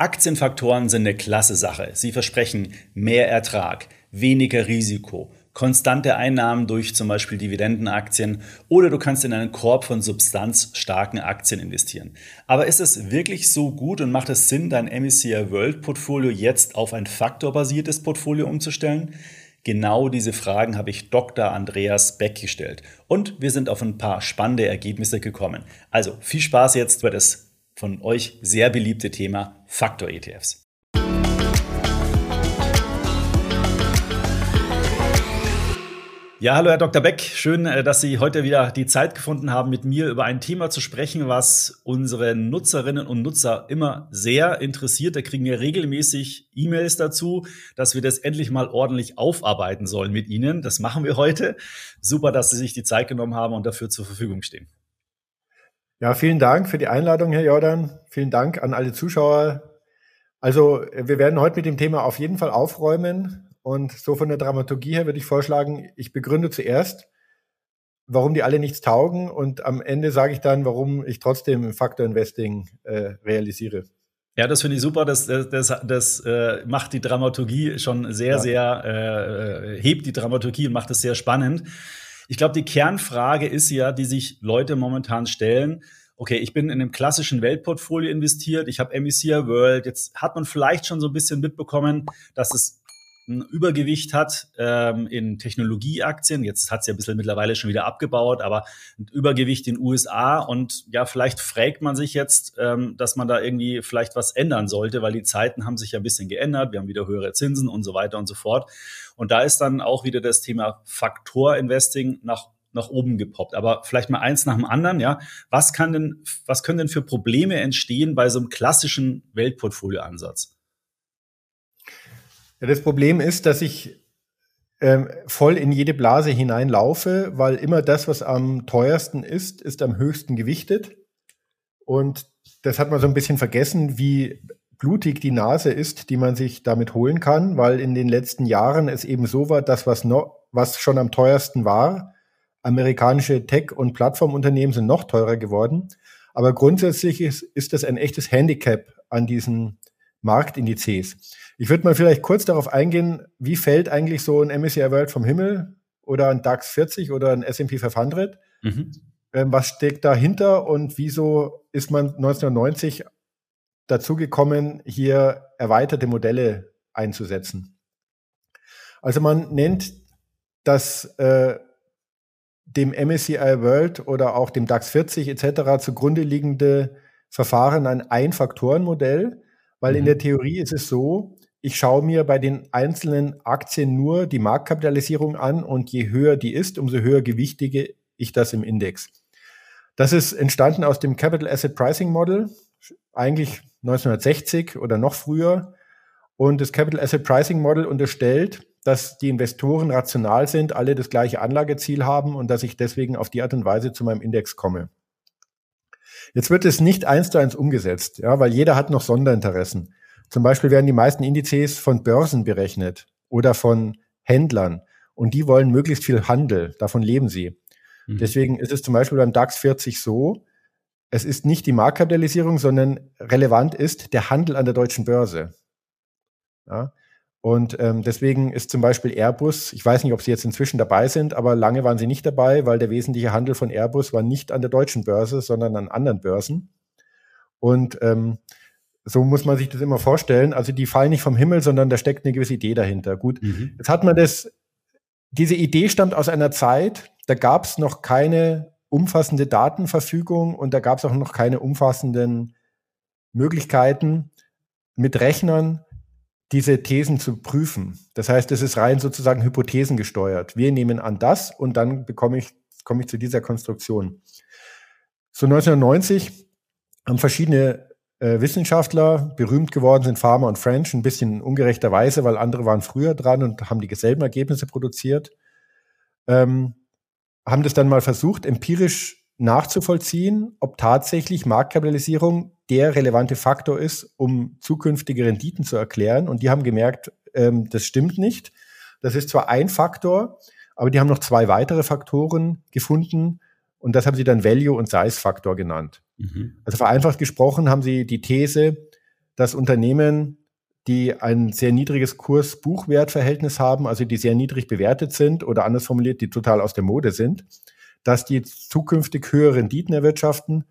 Aktienfaktoren sind eine klasse Sache. Sie versprechen mehr Ertrag, weniger Risiko, konstante Einnahmen durch zum Beispiel Dividendenaktien oder du kannst in einen Korb von substanzstarken Aktien investieren. Aber ist es wirklich so gut und macht es Sinn, dein MSCI World Portfolio jetzt auf ein faktorbasiertes Portfolio umzustellen? Genau diese Fragen habe ich Dr. Andreas Beck gestellt und wir sind auf ein paar spannende Ergebnisse gekommen. Also viel Spaß jetzt bei das von euch sehr beliebte Thema Faktor-ETFs. Ja, hallo Herr Dr. Beck. Schön, äh, dass Sie heute wieder die Zeit gefunden haben, mit mir über ein Thema zu sprechen, was unsere Nutzerinnen und Nutzer immer sehr interessiert. Da kriegen wir regelmäßig E-Mails dazu, dass wir das endlich mal ordentlich aufarbeiten sollen mit Ihnen. Das machen wir heute. Super, dass Sie sich die Zeit genommen haben und dafür zur Verfügung stehen. Ja, vielen Dank für die Einladung, Herr Jordan. Vielen Dank an alle Zuschauer. Also, wir werden heute mit dem Thema auf jeden Fall aufräumen. Und so von der Dramaturgie her würde ich vorschlagen, ich begründe zuerst, warum die alle nichts taugen und am Ende sage ich dann, warum ich trotzdem Faktor Investing äh, realisiere. Ja, das finde ich super. Das, das, das, das äh, macht die Dramaturgie schon sehr, ja. sehr, äh, äh hebt die Dramaturgie und macht es sehr spannend. Ich glaube, die Kernfrage ist ja, die sich Leute momentan stellen, okay, ich bin in einem klassischen Weltportfolio investiert, ich habe MSCI World, jetzt hat man vielleicht schon so ein bisschen mitbekommen, dass es ein Übergewicht hat ähm, in Technologieaktien. Jetzt hat es ja ein bisschen mittlerweile schon wieder abgebaut, aber ein Übergewicht in USA. Und ja, vielleicht fragt man sich jetzt, ähm, dass man da irgendwie vielleicht was ändern sollte, weil die Zeiten haben sich ja ein bisschen geändert. Wir haben wieder höhere Zinsen und so weiter und so fort. Und da ist dann auch wieder das Thema Faktor-Investing nach nach oben gepoppt. Aber vielleicht mal eins nach dem anderen, ja. Was kann denn, was können denn für Probleme entstehen bei so einem klassischen Weltportfolio-Ansatz? Ja, das Problem ist, dass ich ähm, voll in jede Blase hineinlaufe, weil immer das, was am teuersten ist, ist am höchsten gewichtet. Und das hat man so ein bisschen vergessen, wie blutig die Nase ist, die man sich damit holen kann, weil in den letzten Jahren es eben so war, dass was noch, was schon am teuersten war, amerikanische Tech- und Plattformunternehmen sind noch teurer geworden. Aber grundsätzlich ist, ist das ein echtes Handicap an diesen Marktindizes. Ich würde mal vielleicht kurz darauf eingehen, wie fällt eigentlich so ein MSCI World vom Himmel oder ein DAX 40 oder ein S&P 500? Mhm. Ähm, was steckt dahinter und wieso ist man 1990 dazu gekommen, hier erweiterte Modelle einzusetzen? Also man nennt das äh, dem MSCI World oder auch dem DAX 40 etc. zugrunde liegende Verfahren ein Ein-Faktoren-Modell, weil mhm. in der Theorie ist es so, ich schaue mir bei den einzelnen Aktien nur die Marktkapitalisierung an und je höher die ist, umso höher gewichtige ich das im Index. Das ist entstanden aus dem Capital Asset Pricing Model, eigentlich 1960 oder noch früher. Und das Capital Asset Pricing Model unterstellt, dass die Investoren rational sind, alle das gleiche Anlageziel haben und dass ich deswegen auf die Art und Weise zu meinem Index komme. Jetzt wird es nicht eins zu eins umgesetzt, ja, weil jeder hat noch Sonderinteressen. Zum Beispiel werden die meisten Indizes von Börsen berechnet oder von Händlern und die wollen möglichst viel Handel, davon leben sie. Mhm. Deswegen ist es zum Beispiel beim DAX 40 so, es ist nicht die Marktkapitalisierung, sondern relevant ist der Handel an der deutschen Börse. Ja? Und ähm, deswegen ist zum Beispiel Airbus, ich weiß nicht, ob sie jetzt inzwischen dabei sind, aber lange waren sie nicht dabei, weil der wesentliche Handel von Airbus war nicht an der deutschen Börse, sondern an anderen Börsen. Und ähm, so muss man sich das immer vorstellen. Also die fallen nicht vom Himmel, sondern da steckt eine gewisse Idee dahinter. Gut, mhm. jetzt hat man das, diese Idee stammt aus einer Zeit, da gab es noch keine umfassende Datenverfügung und da gab es auch noch keine umfassenden Möglichkeiten mit Rechnern diese Thesen zu prüfen. Das heißt, es ist rein sozusagen Hypothesen gesteuert. Wir nehmen an das und dann bekomme ich, komme ich zu dieser Konstruktion. So 1990 haben verschiedene äh, Wissenschaftler, berühmt geworden sind Farmer und French, ein bisschen ungerechterweise, weil andere waren früher dran und haben die selben Ergebnisse produziert, ähm, haben das dann mal versucht, empirisch nachzuvollziehen, ob tatsächlich Marktkapitalisierung der relevante Faktor ist, um zukünftige Renditen zu erklären. Und die haben gemerkt, ähm, das stimmt nicht. Das ist zwar ein Faktor, aber die haben noch zwei weitere Faktoren gefunden und das haben sie dann Value- und Size-Faktor genannt. Mhm. Also vereinfacht gesprochen haben sie die These, dass Unternehmen, die ein sehr niedriges Kurs-Buchwert-Verhältnis haben, also die sehr niedrig bewertet sind oder anders formuliert, die total aus der Mode sind, dass die zukünftig höhere Renditen erwirtschaften.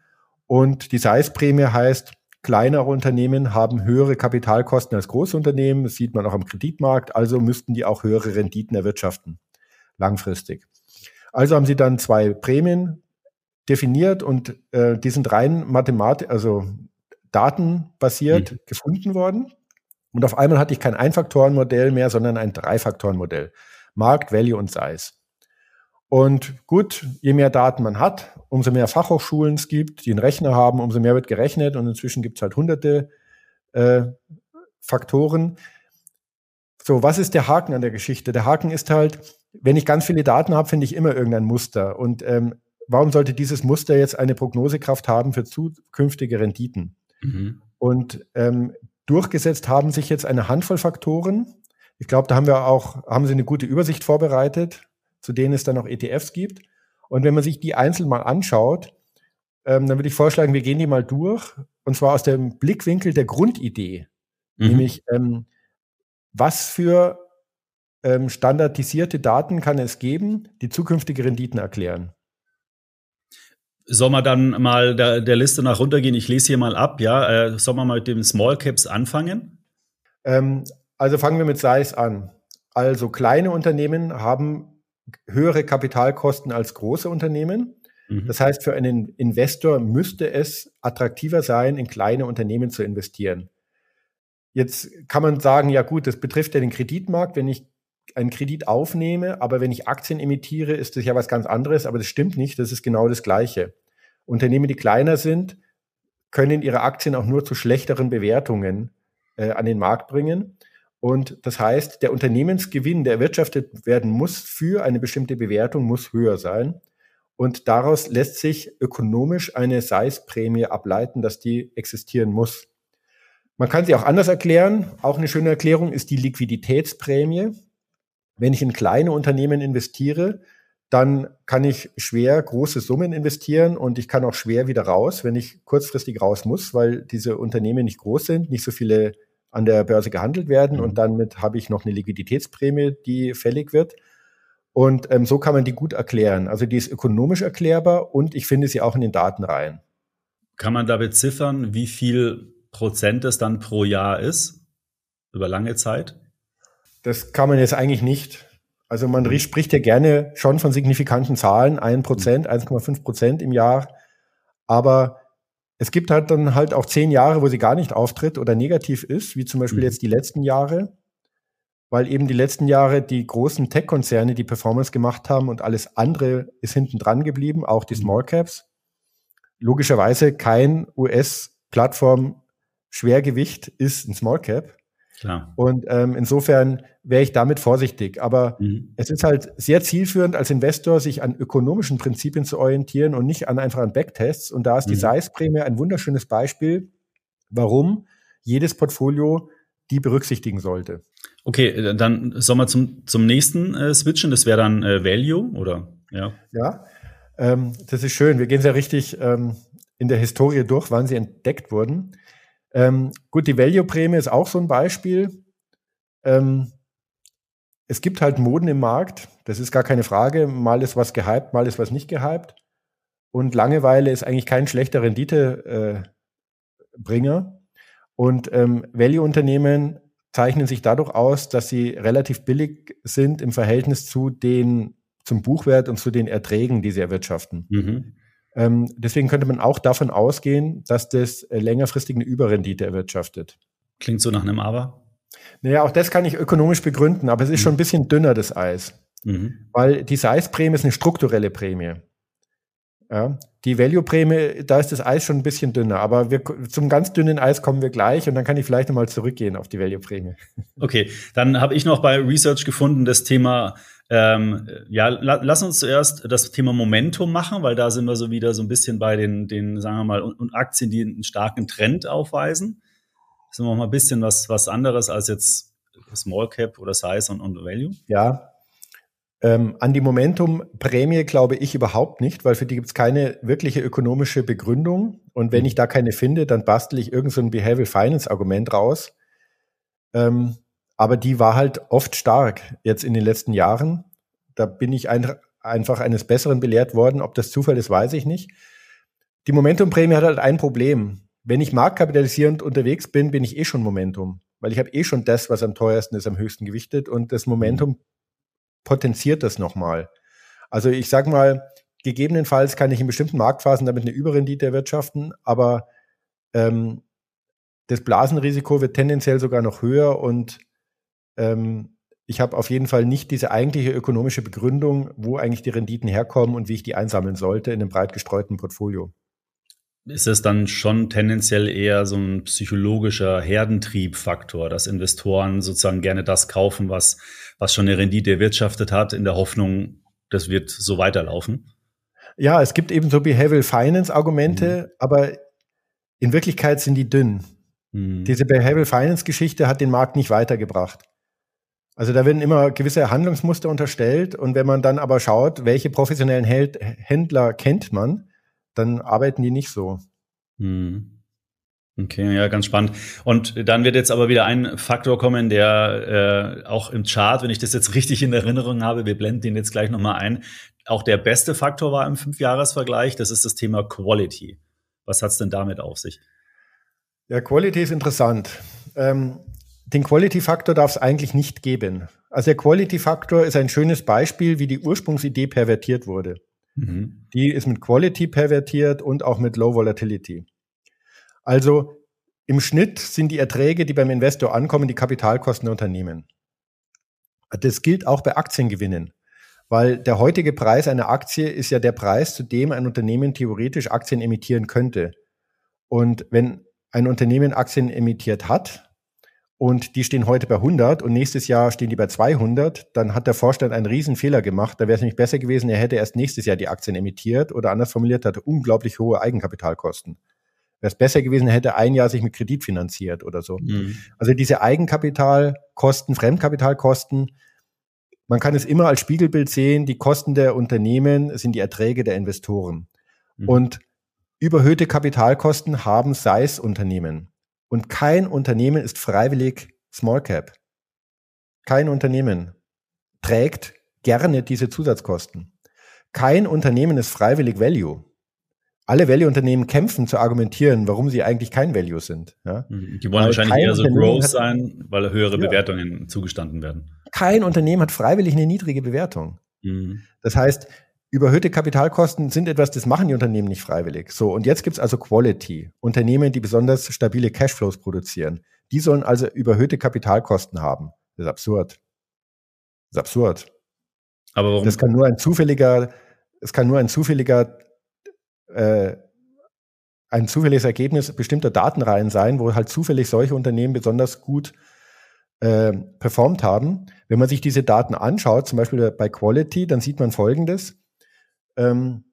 Und die Size-Prämie heißt, kleinere Unternehmen haben höhere Kapitalkosten als große Unternehmen. Das sieht man auch am Kreditmarkt. Also müssten die auch höhere Renditen erwirtschaften, langfristig. Also haben sie dann zwei Prämien definiert und äh, die sind rein mathematisch, also datenbasiert mhm. gefunden worden. Und auf einmal hatte ich kein Einfaktorenmodell mehr, sondern ein Dreifaktorenmodell. Markt, Value und Size. Und gut, je mehr Daten man hat, umso mehr Fachhochschulen es gibt, die einen Rechner haben, umso mehr wird gerechnet und inzwischen gibt es halt hunderte äh, Faktoren. So, was ist der Haken an der Geschichte? Der Haken ist halt, wenn ich ganz viele Daten habe, finde ich immer irgendein Muster. Und ähm, warum sollte dieses Muster jetzt eine Prognosekraft haben für zukünftige Renditen? Mhm. Und ähm, durchgesetzt haben sich jetzt eine Handvoll Faktoren. Ich glaube, da haben wir auch, haben Sie eine gute Übersicht vorbereitet zu denen es dann noch ETFs gibt. Und wenn man sich die einzeln mal anschaut, ähm, dann würde ich vorschlagen, wir gehen die mal durch. Und zwar aus dem Blickwinkel der Grundidee. Mhm. Nämlich, ähm, was für ähm, standardisierte Daten kann es geben, die zukünftige Renditen erklären? Soll man dann mal der, der Liste nach runtergehen? Ich lese hier mal ab, ja. Äh, soll man mal mit dem Small Caps anfangen? Ähm, also fangen wir mit Size an. Also kleine Unternehmen haben höhere Kapitalkosten als große Unternehmen. Mhm. Das heißt, für einen Investor müsste es attraktiver sein, in kleine Unternehmen zu investieren. Jetzt kann man sagen, ja gut, das betrifft ja den Kreditmarkt, wenn ich einen Kredit aufnehme, aber wenn ich Aktien emittiere, ist das ja was ganz anderes, aber das stimmt nicht, das ist genau das Gleiche. Unternehmen, die kleiner sind, können ihre Aktien auch nur zu schlechteren Bewertungen äh, an den Markt bringen. Und das heißt, der Unternehmensgewinn, der erwirtschaftet werden muss für eine bestimmte Bewertung, muss höher sein. Und daraus lässt sich ökonomisch eine Size-Prämie ableiten, dass die existieren muss. Man kann sie auch anders erklären. Auch eine schöne Erklärung ist die Liquiditätsprämie. Wenn ich in kleine Unternehmen investiere, dann kann ich schwer große Summen investieren und ich kann auch schwer wieder raus, wenn ich kurzfristig raus muss, weil diese Unternehmen nicht groß sind, nicht so viele an der Börse gehandelt werden mhm. und damit habe ich noch eine Liquiditätsprämie, die fällig wird. Und ähm, so kann man die gut erklären. Also die ist ökonomisch erklärbar und ich finde sie auch in den Daten rein. Kann man da beziffern, wie viel Prozent es dann pro Jahr ist? Über lange Zeit? Das kann man jetzt eigentlich nicht. Also man mhm. spricht ja gerne schon von signifikanten Zahlen, 1 Prozent, 1,5 Prozent im Jahr. Aber es gibt halt dann halt auch zehn Jahre, wo sie gar nicht auftritt oder negativ ist, wie zum Beispiel mhm. jetzt die letzten Jahre, weil eben die letzten Jahre die großen Tech-Konzerne die Performance gemacht haben und alles andere ist hinten dran geblieben, auch die mhm. Small Caps. Logischerweise kein US-Plattform Schwergewicht ist ein Small Cap. Klar. Und ähm, insofern wäre ich damit vorsichtig. Aber mhm. es ist halt sehr zielführend als Investor, sich an ökonomischen Prinzipien zu orientieren und nicht an einfach an Backtests. Und da ist mhm. die Size-Prämie ein wunderschönes Beispiel, warum jedes Portfolio die berücksichtigen sollte. Okay, äh, dann sollen wir zum, zum nächsten äh, switchen. Das wäre dann äh, Value, oder? Ja. Ja, ähm, das ist schön. Wir gehen sehr richtig ähm, in der Historie durch, wann sie entdeckt wurden. Ähm, gut, die Value-Prämie ist auch so ein Beispiel. Ähm, es gibt halt Moden im Markt, das ist gar keine Frage. Mal ist was gehypt, mal ist was nicht gehypt. Und Langeweile ist eigentlich kein schlechter Renditebringer. Äh, und ähm, Value-Unternehmen zeichnen sich dadurch aus, dass sie relativ billig sind im Verhältnis zu den, zum Buchwert und zu den Erträgen, die sie erwirtschaften. Mhm. Ähm, deswegen könnte man auch davon ausgehen, dass das äh, längerfristig eine Überrendite erwirtschaftet. Klingt so nach einem Aber. Naja, auch das kann ich ökonomisch begründen, aber es ist mhm. schon ein bisschen dünner, das Eis. Mhm. Weil die Size-Prämie ist eine strukturelle Prämie. Ja, die Value-Prämie, da ist das Eis schon ein bisschen dünner, aber wir, zum ganz dünnen Eis kommen wir gleich und dann kann ich vielleicht nochmal zurückgehen auf die Value-Prämie. Okay, dann habe ich noch bei Research gefunden das Thema ähm, ja, la lass uns zuerst das Thema Momentum machen, weil da sind wir so wieder so ein bisschen bei den, den sagen wir mal, und, Aktien, die einen starken Trend aufweisen. Das ist noch mal ein bisschen was, was anderes als jetzt Small Cap oder Size und, und Value. Ja. Ähm, an die Momentum-Prämie glaube ich überhaupt nicht, weil für die gibt es keine wirkliche ökonomische Begründung. Und wenn mhm. ich da keine finde, dann bastel ich irgendein so Behavioral Finance-Argument raus. Ähm, aber die war halt oft stark jetzt in den letzten Jahren. Da bin ich ein, einfach eines Besseren belehrt worden. Ob das Zufall ist, weiß ich nicht. Die Momentum-Prämie hat halt ein Problem. Wenn ich marktkapitalisierend unterwegs bin, bin ich eh schon Momentum, weil ich habe eh schon das, was am teuersten ist, am höchsten gewichtet und das Momentum potenziert das nochmal. Also ich sage mal, gegebenenfalls kann ich in bestimmten Marktphasen damit eine Überrendite erwirtschaften, aber ähm, das Blasenrisiko wird tendenziell sogar noch höher und ähm, ich habe auf jeden Fall nicht diese eigentliche ökonomische Begründung, wo eigentlich die Renditen herkommen und wie ich die einsammeln sollte in einem breit gestreuten Portfolio. Ist es dann schon tendenziell eher so ein psychologischer Herdentriebfaktor, dass Investoren sozusagen gerne das kaufen, was, was schon eine Rendite erwirtschaftet hat, in der Hoffnung, das wird so weiterlaufen? Ja, es gibt eben so Behavioral Finance Argumente, mhm. aber in Wirklichkeit sind die dünn. Mhm. Diese Behavioral Finance Geschichte hat den Markt nicht weitergebracht. Also da werden immer gewisse Handlungsmuster unterstellt und wenn man dann aber schaut, welche professionellen Händler kennt man, dann arbeiten die nicht so. Mhm. Okay, ja, ganz spannend. Und dann wird jetzt aber wieder ein Faktor kommen, der äh, auch im Chart, wenn ich das jetzt richtig in Erinnerung habe, wir blenden den jetzt gleich nochmal ein, auch der beste Faktor war im Fünfjahresvergleich, das ist das Thema Quality. Was hat's denn damit auf sich? Ja, Quality ist interessant. Ähm, den Quality-Faktor darf es eigentlich nicht geben. Also der Quality-Faktor ist ein schönes Beispiel, wie die Ursprungsidee pervertiert wurde. Mhm. Die ist mit Quality pervertiert und auch mit Low Volatility. Also im Schnitt sind die Erträge, die beim Investor ankommen, die Kapitalkosten der Unternehmen. Das gilt auch bei Aktiengewinnen, weil der heutige Preis einer Aktie ist ja der Preis, zu dem ein Unternehmen theoretisch Aktien emittieren könnte. Und wenn ein Unternehmen Aktien emittiert hat, und die stehen heute bei 100 und nächstes Jahr stehen die bei 200, dann hat der Vorstand einen riesen Fehler gemacht. Da wäre es nämlich besser gewesen, er hätte erst nächstes Jahr die Aktien emittiert oder anders formuliert, hatte unglaublich hohe Eigenkapitalkosten. Wäre es besser gewesen, er hätte ein Jahr sich mit Kredit finanziert oder so. Mhm. Also diese Eigenkapitalkosten, Fremdkapitalkosten, man kann es immer als Spiegelbild sehen, die Kosten der Unternehmen sind die Erträge der Investoren. Mhm. Und überhöhte Kapitalkosten haben SAIS-Unternehmen. Und kein Unternehmen ist freiwillig Small Cap. Kein Unternehmen trägt gerne diese Zusatzkosten. Kein Unternehmen ist freiwillig Value. Alle Value-Unternehmen kämpfen zu argumentieren, warum sie eigentlich kein Value sind. Ja? Mhm. Die wollen weil wahrscheinlich eher so Growth sein, weil höhere ja. Bewertungen zugestanden werden. Kein Unternehmen hat freiwillig eine niedrige Bewertung. Mhm. Das heißt, Überhöhte Kapitalkosten sind etwas, das machen die Unternehmen nicht freiwillig. So, und jetzt gibt's also Quality. Unternehmen, die besonders stabile Cashflows produzieren. Die sollen also überhöhte Kapitalkosten haben. Das ist absurd. Das ist absurd. Aber warum? Das kann nur ein zufälliger, es kann nur ein zufälliger, äh, ein zufälliges Ergebnis bestimmter Datenreihen sein, wo halt zufällig solche Unternehmen besonders gut äh, performt haben. Wenn man sich diese Daten anschaut, zum Beispiel bei Quality, dann sieht man Folgendes ähm,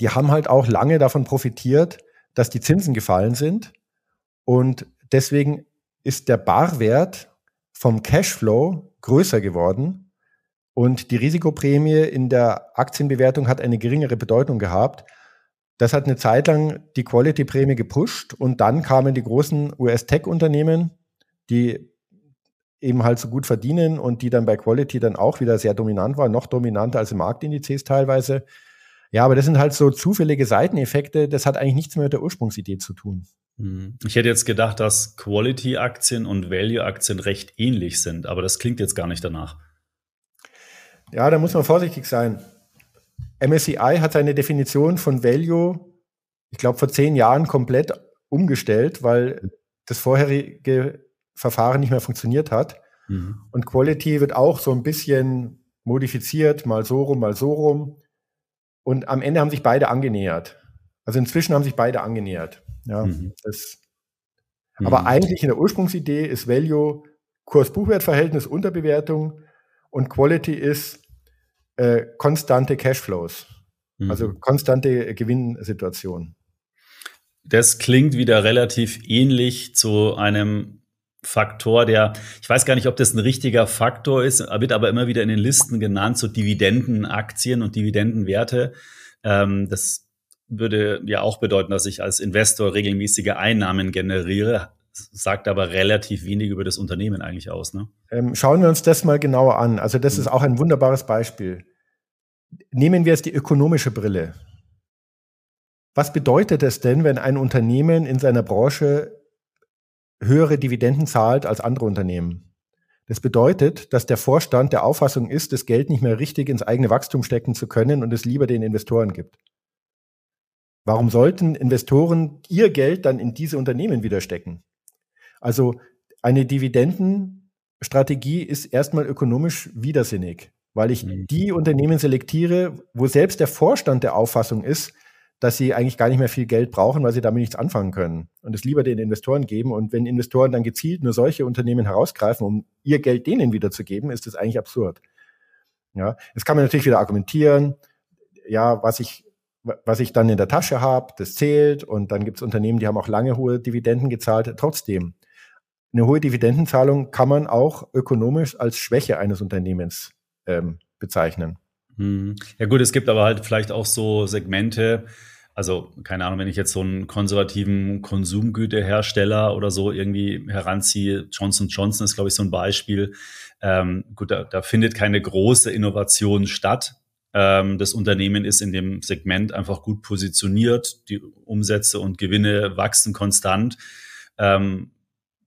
die haben halt auch lange davon profitiert, dass die Zinsen gefallen sind. Und deswegen ist der Barwert vom Cashflow größer geworden. Und die Risikoprämie in der Aktienbewertung hat eine geringere Bedeutung gehabt. Das hat eine Zeit lang die Quality-Prämie gepusht und dann kamen die großen US-Tech-Unternehmen, die eben halt so gut verdienen und die dann bei Quality dann auch wieder sehr dominant waren, noch dominanter als im Marktindizes teilweise. Ja, aber das sind halt so zufällige Seiteneffekte, das hat eigentlich nichts mehr mit der Ursprungsidee zu tun. Mhm. Ich hätte jetzt gedacht, dass Quality-Aktien und Value-Aktien recht ähnlich sind, aber das klingt jetzt gar nicht danach. Ja, da muss man vorsichtig sein. MSCI hat seine Definition von Value, ich glaube, vor zehn Jahren komplett umgestellt, weil das vorherige Verfahren nicht mehr funktioniert hat. Mhm. Und Quality wird auch so ein bisschen modifiziert, mal so rum, mal so rum. Und am Ende haben sich beide angenähert. Also inzwischen haben sich beide angenähert. Ja, mhm. das, mhm. Aber eigentlich in der Ursprungsidee ist Value Kurs-Buchwert-Verhältnis Unterbewertung und Quality ist äh, konstante Cashflows. Mhm. Also konstante Gewinnsituation. Das klingt wieder relativ ähnlich zu einem Faktor, der, ich weiß gar nicht, ob das ein richtiger Faktor ist, wird aber immer wieder in den Listen genannt, so Dividendenaktien und Dividendenwerte. Ähm, das würde ja auch bedeuten, dass ich als Investor regelmäßige Einnahmen generiere, sagt aber relativ wenig über das Unternehmen eigentlich aus. Ne? Ähm, schauen wir uns das mal genauer an. Also das mhm. ist auch ein wunderbares Beispiel. Nehmen wir jetzt die ökonomische Brille. Was bedeutet es denn, wenn ein Unternehmen in seiner Branche höhere Dividenden zahlt als andere Unternehmen. Das bedeutet, dass der Vorstand der Auffassung ist, das Geld nicht mehr richtig ins eigene Wachstum stecken zu können und es lieber den Investoren gibt. Warum sollten Investoren ihr Geld dann in diese Unternehmen wieder stecken? Also eine Dividendenstrategie ist erstmal ökonomisch widersinnig, weil ich mhm. die Unternehmen selektiere, wo selbst der Vorstand der Auffassung ist, dass sie eigentlich gar nicht mehr viel Geld brauchen, weil sie damit nichts anfangen können und es lieber den Investoren geben. Und wenn Investoren dann gezielt nur solche Unternehmen herausgreifen, um ihr Geld denen wiederzugeben, ist das eigentlich absurd. Ja, jetzt kann man natürlich wieder argumentieren, ja, was ich, was ich dann in der Tasche habe, das zählt. Und dann gibt es Unternehmen, die haben auch lange hohe Dividenden gezahlt. Trotzdem, eine hohe Dividendenzahlung kann man auch ökonomisch als Schwäche eines Unternehmens ähm, bezeichnen. Hm. Ja gut, es gibt aber halt vielleicht auch so Segmente, also, keine Ahnung, wenn ich jetzt so einen konservativen Konsumgüterhersteller oder so irgendwie heranziehe, Johnson Johnson ist, glaube ich, so ein Beispiel. Ähm, gut, da, da findet keine große Innovation statt. Ähm, das Unternehmen ist in dem Segment einfach gut positioniert. Die Umsätze und Gewinne wachsen konstant. Ähm,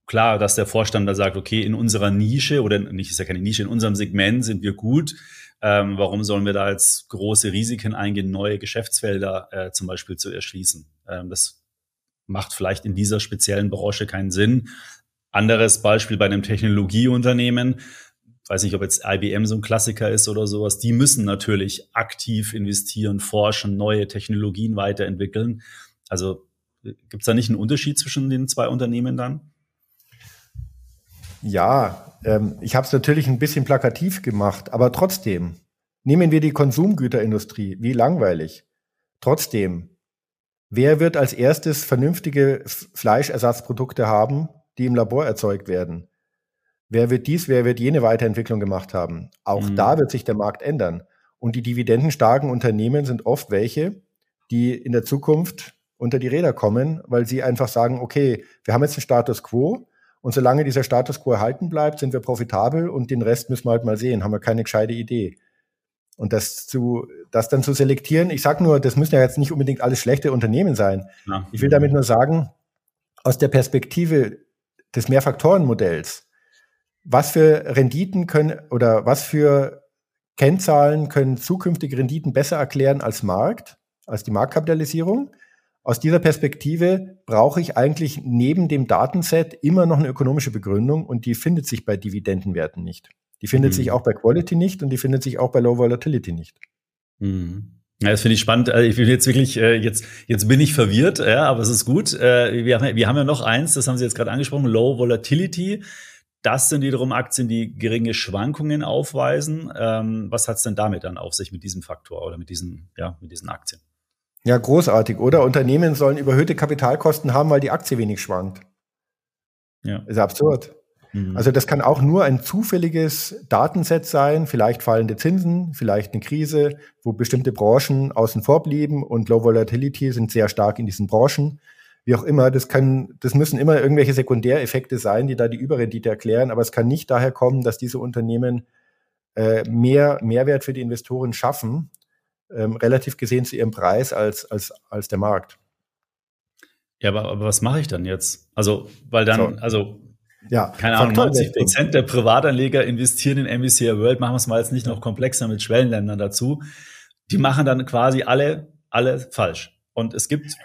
klar, dass der Vorstand da sagt, okay, in unserer Nische oder nicht, ist ja keine Nische, in unserem Segment sind wir gut ähm, warum sollen wir da jetzt große Risiken eingehen, neue Geschäftsfelder äh, zum Beispiel zu erschließen? Ähm, das macht vielleicht in dieser speziellen Branche keinen Sinn. Anderes Beispiel bei einem Technologieunternehmen, weiß nicht, ob jetzt IBM so ein Klassiker ist oder sowas, die müssen natürlich aktiv investieren, forschen, neue Technologien weiterentwickeln. Also gibt es da nicht einen Unterschied zwischen den zwei Unternehmen dann? Ja, ähm, ich habe es natürlich ein bisschen plakativ gemacht, aber trotzdem, nehmen wir die Konsumgüterindustrie, wie langweilig. Trotzdem, wer wird als erstes vernünftige Fleischersatzprodukte haben, die im Labor erzeugt werden? Wer wird dies, wer wird jene Weiterentwicklung gemacht haben? Auch mhm. da wird sich der Markt ändern. Und die dividendenstarken Unternehmen sind oft welche, die in der Zukunft unter die Räder kommen, weil sie einfach sagen, okay, wir haben jetzt einen Status quo, und solange dieser Status quo erhalten bleibt, sind wir profitabel und den Rest müssen wir halt mal sehen, haben wir keine gescheite Idee. Und das zu, das dann zu selektieren, ich sage nur, das müssen ja jetzt nicht unbedingt alles schlechte Unternehmen sein. Ja. Ich will damit nur sagen, aus der Perspektive des Mehrfaktorenmodells, was für Renditen können oder was für Kennzahlen können zukünftige Renditen besser erklären als Markt, als die Marktkapitalisierung? Aus dieser Perspektive brauche ich eigentlich neben dem Datenset immer noch eine ökonomische Begründung und die findet sich bei Dividendenwerten nicht. Die findet mhm. sich auch bei Quality nicht und die findet sich auch bei Low Volatility nicht. Mhm. Ja, das finde ich spannend. Also ich bin jetzt wirklich, äh, jetzt, jetzt bin ich verwirrt, ja, aber es ist gut. Äh, wir, haben, wir haben ja noch eins, das haben Sie jetzt gerade angesprochen, Low Volatility. Das sind wiederum Aktien, die geringe Schwankungen aufweisen. Ähm, was hat es denn damit dann auf sich mit diesem Faktor oder mit diesen, ja, mit diesen Aktien? Ja, großartig, oder? Unternehmen sollen überhöhte Kapitalkosten haben, weil die Aktie wenig schwankt. Ja. Ist absurd. Mhm. Also das kann auch nur ein zufälliges Datenset sein, vielleicht fallende Zinsen, vielleicht eine Krise, wo bestimmte Branchen außen vor blieben und Low Volatility sind sehr stark in diesen Branchen. Wie auch immer, das kann, das müssen immer irgendwelche Sekundäreffekte sein, die da die Überrendite erklären, aber es kann nicht daher kommen, dass diese Unternehmen äh, mehr Mehrwert für die Investoren schaffen, ähm, relativ gesehen zu ihrem Preis als, als, als der Markt. Ja, aber, aber was mache ich dann jetzt? Also, weil dann, so. also, ja, keine Ahnung, 90 Prozent der Privatanleger investieren in MSCI World, machen wir es mal jetzt nicht noch komplexer mit Schwellenländern dazu. Die machen dann quasi alle, alle falsch. Und es gibt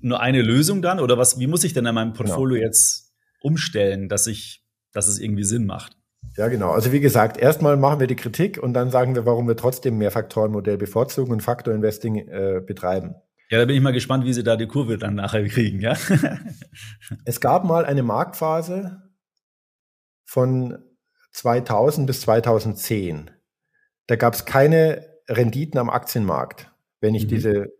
nur eine Lösung dann, oder was, wie muss ich denn an meinem Portfolio genau. jetzt umstellen, dass ich, dass es irgendwie Sinn macht? Ja, genau. Also wie gesagt, erstmal machen wir die Kritik und dann sagen wir, warum wir trotzdem mehr Faktorenmodell bevorzugen und Faktor Investing äh, betreiben. Ja, da bin ich mal gespannt, wie Sie da die Kurve dann nachher kriegen, ja? es gab mal eine Marktphase von 2000 bis 2010. Da gab es keine Renditen am Aktienmarkt, wenn ich mhm. diese,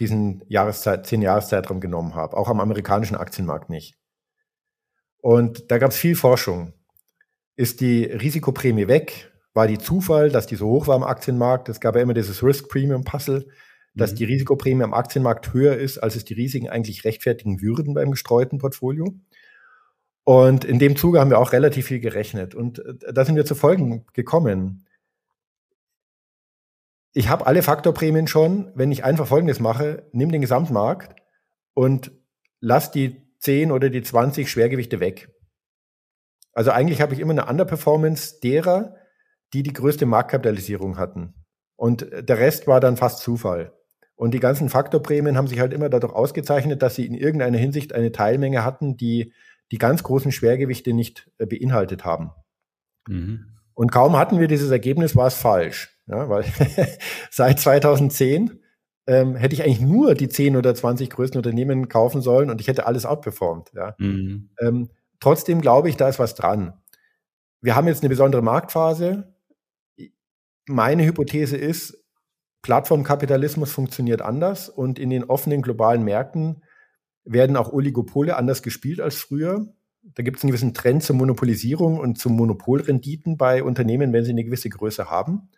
diesen Jahreszeit, zehn Jahreszeitraum genommen habe. Auch am amerikanischen Aktienmarkt nicht. Und da gab es viel Forschung. Ist die Risikoprämie weg? War die Zufall, dass die so hoch war am Aktienmarkt? Es gab ja immer dieses Risk Premium Puzzle, dass mhm. die Risikoprämie am Aktienmarkt höher ist, als es die Risiken eigentlich rechtfertigen würden beim gestreuten Portfolio. Und in dem Zuge haben wir auch relativ viel gerechnet. Und äh, da sind wir zu Folgen gekommen. Ich habe alle Faktorprämien schon, wenn ich einfach Folgendes mache, nimm den Gesamtmarkt und lass die 10 oder die 20 Schwergewichte weg. Also eigentlich habe ich immer eine Underperformance derer, die die größte Marktkapitalisierung hatten. Und der Rest war dann fast Zufall. Und die ganzen Faktorprämien haben sich halt immer dadurch ausgezeichnet, dass sie in irgendeiner Hinsicht eine Teilmenge hatten, die die ganz großen Schwergewichte nicht äh, beinhaltet haben. Mhm. Und kaum hatten wir dieses Ergebnis, war es falsch. Ja, weil seit 2010 ähm, hätte ich eigentlich nur die 10 oder 20 größten Unternehmen kaufen sollen und ich hätte alles outperformed. Ja. Mhm. Ähm, trotzdem glaube ich, da ist was dran. Wir haben jetzt eine besondere Marktphase. Meine Hypothese ist, Plattformkapitalismus funktioniert anders und in den offenen globalen Märkten werden auch Oligopole anders gespielt als früher. Da gibt es einen gewissen Trend zur Monopolisierung und zu Monopolrenditen bei Unternehmen, wenn sie eine gewisse Größe haben.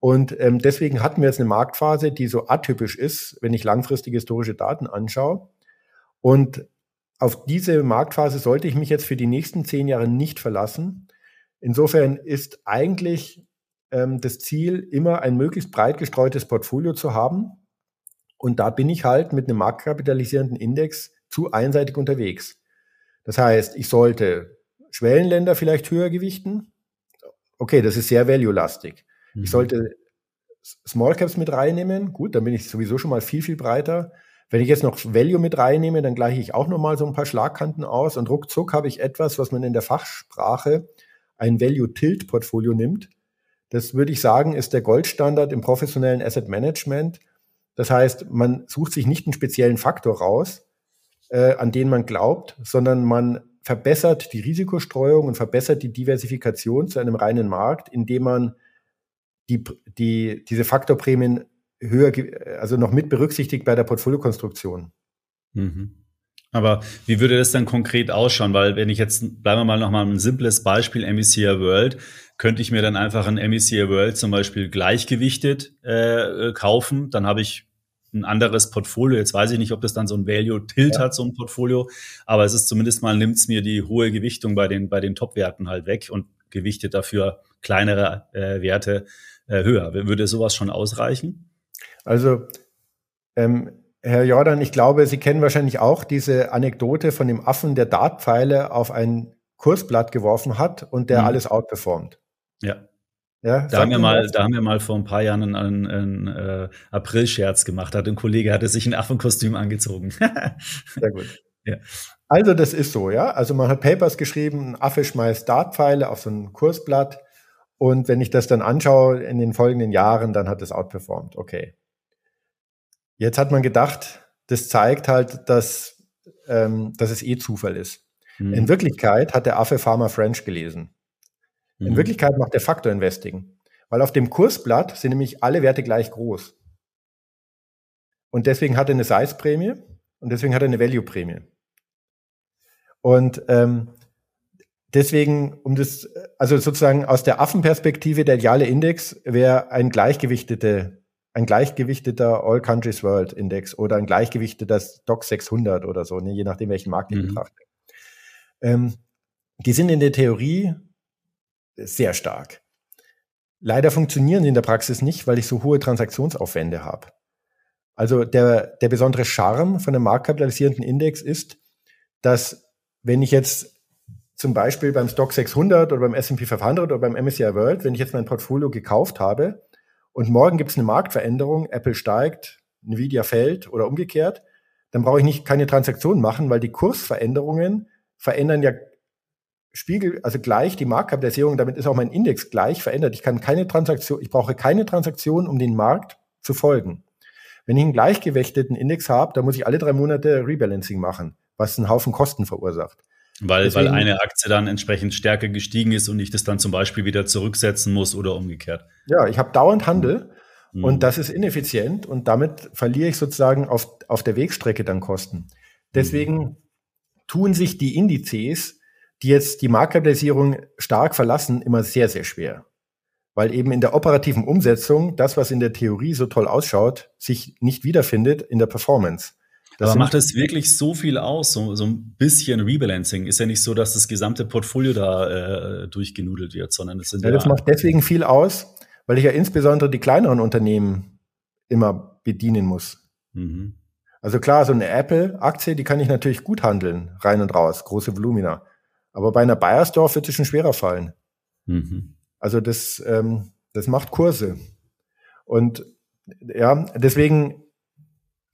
Und ähm, deswegen hatten wir jetzt eine Marktphase, die so atypisch ist, wenn ich langfristige historische Daten anschaue. Und auf diese Marktphase sollte ich mich jetzt für die nächsten zehn Jahre nicht verlassen. Insofern ist eigentlich ähm, das Ziel, immer ein möglichst breit gestreutes Portfolio zu haben. Und da bin ich halt mit einem marktkapitalisierenden Index zu einseitig unterwegs. Das heißt, ich sollte Schwellenländer vielleicht höher gewichten. Okay, das ist sehr value-lastig. Mhm. Ich sollte Small Caps mit reinnehmen. Gut, dann bin ich sowieso schon mal viel, viel breiter. Wenn ich jetzt noch Value mit reinnehme, dann gleiche ich auch noch mal so ein paar Schlagkanten aus und ruckzuck habe ich etwas, was man in der Fachsprache ein Value-Tilt-Portfolio nimmt. Das würde ich sagen, ist der Goldstandard im professionellen Asset Management. Das heißt, man sucht sich nicht einen speziellen Faktor raus, äh, an den man glaubt, sondern man verbessert die Risikostreuung und verbessert die Diversifikation zu einem reinen Markt, indem man die, die, diese Faktorprämien höher, also noch mit berücksichtigt bei der Portfoliokonstruktion. Mhm. Aber wie würde das dann konkret ausschauen? Weil wenn ich jetzt, bleiben wir mal noch mal ein simples Beispiel, MECR World, könnte ich mir dann einfach ein MECR World zum Beispiel gleichgewichtet äh, kaufen. Dann habe ich ein anderes Portfolio. Jetzt weiß ich nicht, ob das dann so ein Value-Tilt ja. hat, so ein Portfolio. Aber es ist zumindest mal, nimmt es mir die hohe Gewichtung bei den, bei den Top-Werten halt weg und gewichtet dafür kleinere äh, Werte äh, höher. Würde sowas schon ausreichen? Also, ähm, Herr Jordan, ich glaube, Sie kennen wahrscheinlich auch diese Anekdote von dem Affen, der Dartpfeile auf ein Kursblatt geworfen hat und der mhm. alles outperformt. Ja. Ja, da haben, wir mal, da haben wir mal vor ein paar Jahren einen, einen, einen äh, April-Scherz gemacht. Hat ein Kollege hatte sich ein Affenkostüm angezogen. Sehr gut. Ja. Also das ist so, ja. Also man hat Papers geschrieben, ein Affe schmeißt Dartpfeile auf so ein Kursblatt und wenn ich das dann anschaue in den folgenden Jahren, dann hat es outperformed. Okay. Jetzt hat man gedacht, das zeigt halt, dass, ähm, dass es eh Zufall ist. Mhm. In Wirklichkeit hat der Affe Farmer French gelesen. Mhm. In Wirklichkeit macht der Faktor Investing. Weil auf dem Kursblatt sind nämlich alle Werte gleich groß. Und deswegen hat er eine Size-Prämie und deswegen hat er eine Value-Prämie. Und ähm, deswegen, um das, also sozusagen aus der Affenperspektive, der ideale Index wäre ein gleichgewichtete, ein gleichgewichteter All Countries World Index oder ein gleichgewichteter Stock 600 oder so, ne, je nachdem, welchen Markt ich mhm. betrachte. Ähm, die sind in der Theorie sehr stark. Leider funktionieren sie in der Praxis nicht, weil ich so hohe Transaktionsaufwände habe. Also der, der besondere Charme von einem marktkapitalisierenden Index ist, dass wenn ich jetzt zum Beispiel beim Stock 600 oder beim S&P 500 oder beim MSCI World, wenn ich jetzt mein Portfolio gekauft habe und morgen gibt es eine Marktveränderung, Apple steigt, Nvidia fällt oder umgekehrt, dann brauche ich nicht keine Transaktion machen, weil die Kursveränderungen verändern ja Spiegel, also gleich die Marktkapitalisierung, damit ist auch mein Index gleich verändert. Ich kann keine Transaktion, ich brauche keine Transaktion, um den Markt zu folgen. Wenn ich einen gleichgewichteten Index habe, dann muss ich alle drei Monate Rebalancing machen, was einen Haufen Kosten verursacht. Weil, Deswegen, weil eine Aktie dann entsprechend stärker gestiegen ist und ich das dann zum Beispiel wieder zurücksetzen muss oder umgekehrt. Ja, ich habe dauernd Handel mhm. und das ist ineffizient und damit verliere ich sozusagen auf, auf der Wegstrecke dann Kosten. Deswegen mhm. tun sich die Indizes die jetzt die Marktkapitalisierung stark verlassen, immer sehr, sehr schwer. Weil eben in der operativen Umsetzung das, was in der Theorie so toll ausschaut, sich nicht wiederfindet in der Performance. Das Aber macht das wirklich so viel aus? So, so ein bisschen Rebalancing? Ist ja nicht so, dass das gesamte Portfolio da äh, durchgenudelt wird, sondern es sind ja, ja. Das macht deswegen viel aus, weil ich ja insbesondere die kleineren Unternehmen immer bedienen muss. Mhm. Also klar, so eine Apple-Aktie, die kann ich natürlich gut handeln, rein und raus, große Volumina. Aber bei einer Bayersdorf wird es schon schwerer fallen. Mhm. Also das, ähm, das macht Kurse. Und ja, deswegen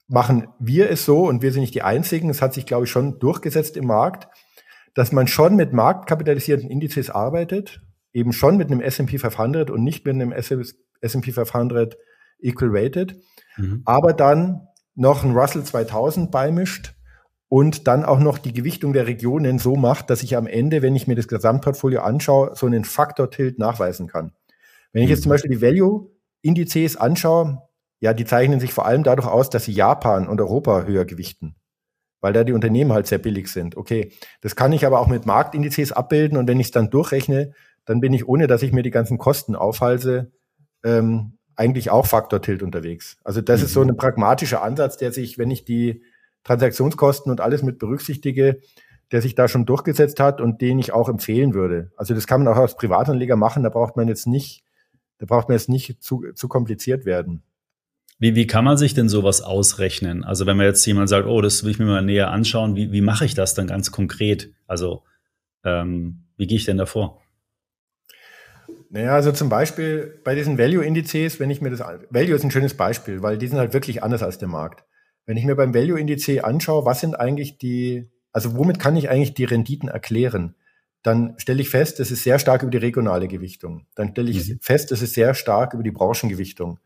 machen wir es so, und wir sind nicht die Einzigen, es hat sich, glaube ich, schon durchgesetzt im Markt, dass man schon mit marktkapitalisierten Indizes arbeitet, eben schon mit einem S&P 500 und nicht mit einem S&P 500 Equal Weighted, mhm. aber dann noch ein Russell 2000 beimischt und dann auch noch die Gewichtung der Regionen so macht, dass ich am Ende, wenn ich mir das Gesamtportfolio anschaue, so einen Faktor-Tilt nachweisen kann. Wenn ich jetzt zum mhm. Beispiel die Value-Indizes anschaue, ja, die zeichnen sich vor allem dadurch aus, dass sie Japan und Europa höher gewichten, weil da die Unternehmen halt sehr billig sind. Okay, das kann ich aber auch mit Marktindizes abbilden und wenn ich es dann durchrechne, dann bin ich, ohne dass ich mir die ganzen Kosten aufhalse, ähm, eigentlich auch Faktor-Tilt unterwegs. Also das mhm. ist so mhm. ein pragmatischer Ansatz, der sich, wenn ich die Transaktionskosten und alles mit berücksichtige, der sich da schon durchgesetzt hat und den ich auch empfehlen würde. Also das kann man auch als Privatanleger machen, da braucht man jetzt nicht, da braucht man jetzt nicht zu, zu kompliziert werden. Wie, wie kann man sich denn sowas ausrechnen? Also wenn man jetzt jemand sagt, oh, das will ich mir mal näher anschauen, wie, wie mache ich das dann ganz konkret? Also ähm, wie gehe ich denn davor? Naja, also zum Beispiel bei diesen Value-Indizes, wenn ich mir das, Value ist ein schönes Beispiel, weil die sind halt wirklich anders als der Markt. Wenn ich mir beim Value-Indiz anschaue, was sind eigentlich die, also womit kann ich eigentlich die Renditen erklären? Dann stelle ich fest, es ist sehr stark über die regionale Gewichtung. Dann stelle ich mhm. fest, es ist sehr stark über die Branchengewichtung.